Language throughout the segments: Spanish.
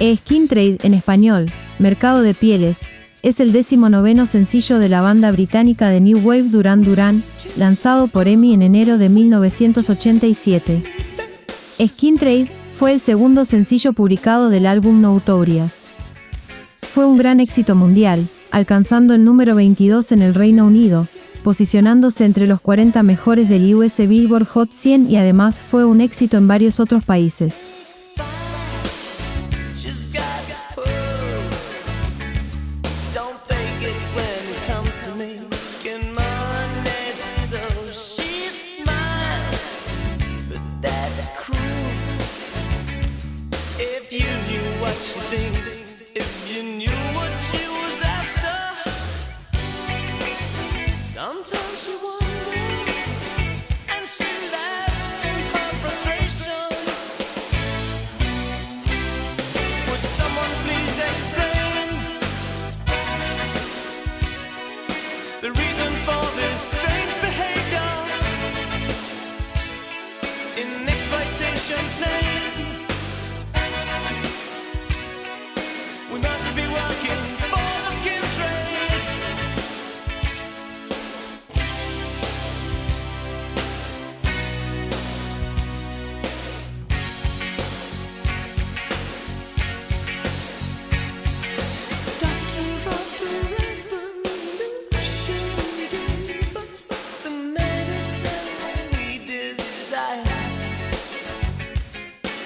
E-Skin Trade, en español, Mercado de Pieles, es el décimo noveno sencillo de la banda británica de New Wave Duran Duran, lanzado por EMI en enero de 1987. Skin Trade fue el segundo sencillo publicado del álbum Notorious. Fue un gran éxito mundial, alcanzando el número 22 en el Reino Unido, posicionándose entre los 40 mejores del US Billboard Hot 100 y además fue un éxito en varios otros países. what you think if you knew what you was after. Sometimes you want.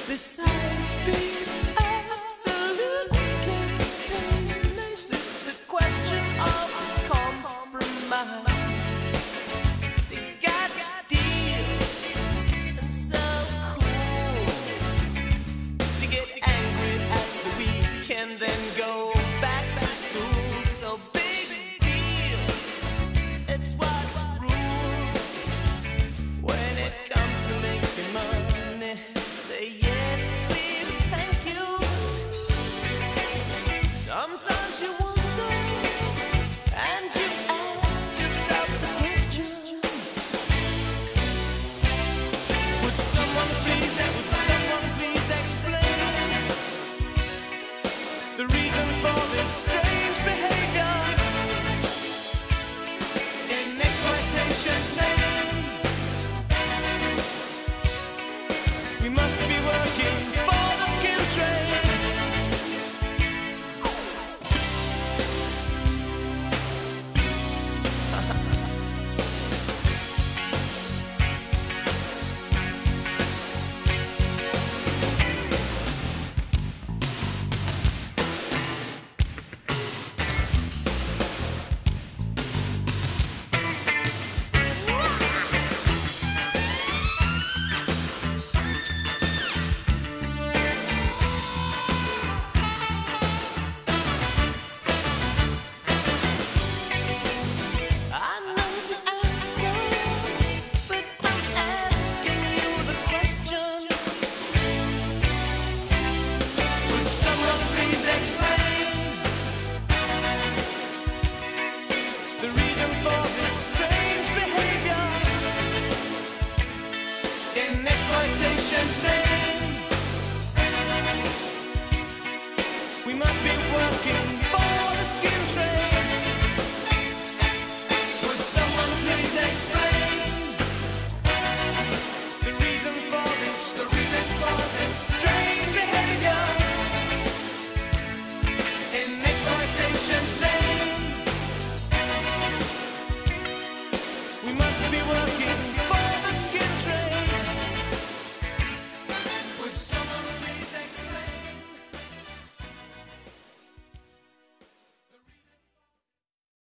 besides being We must be working.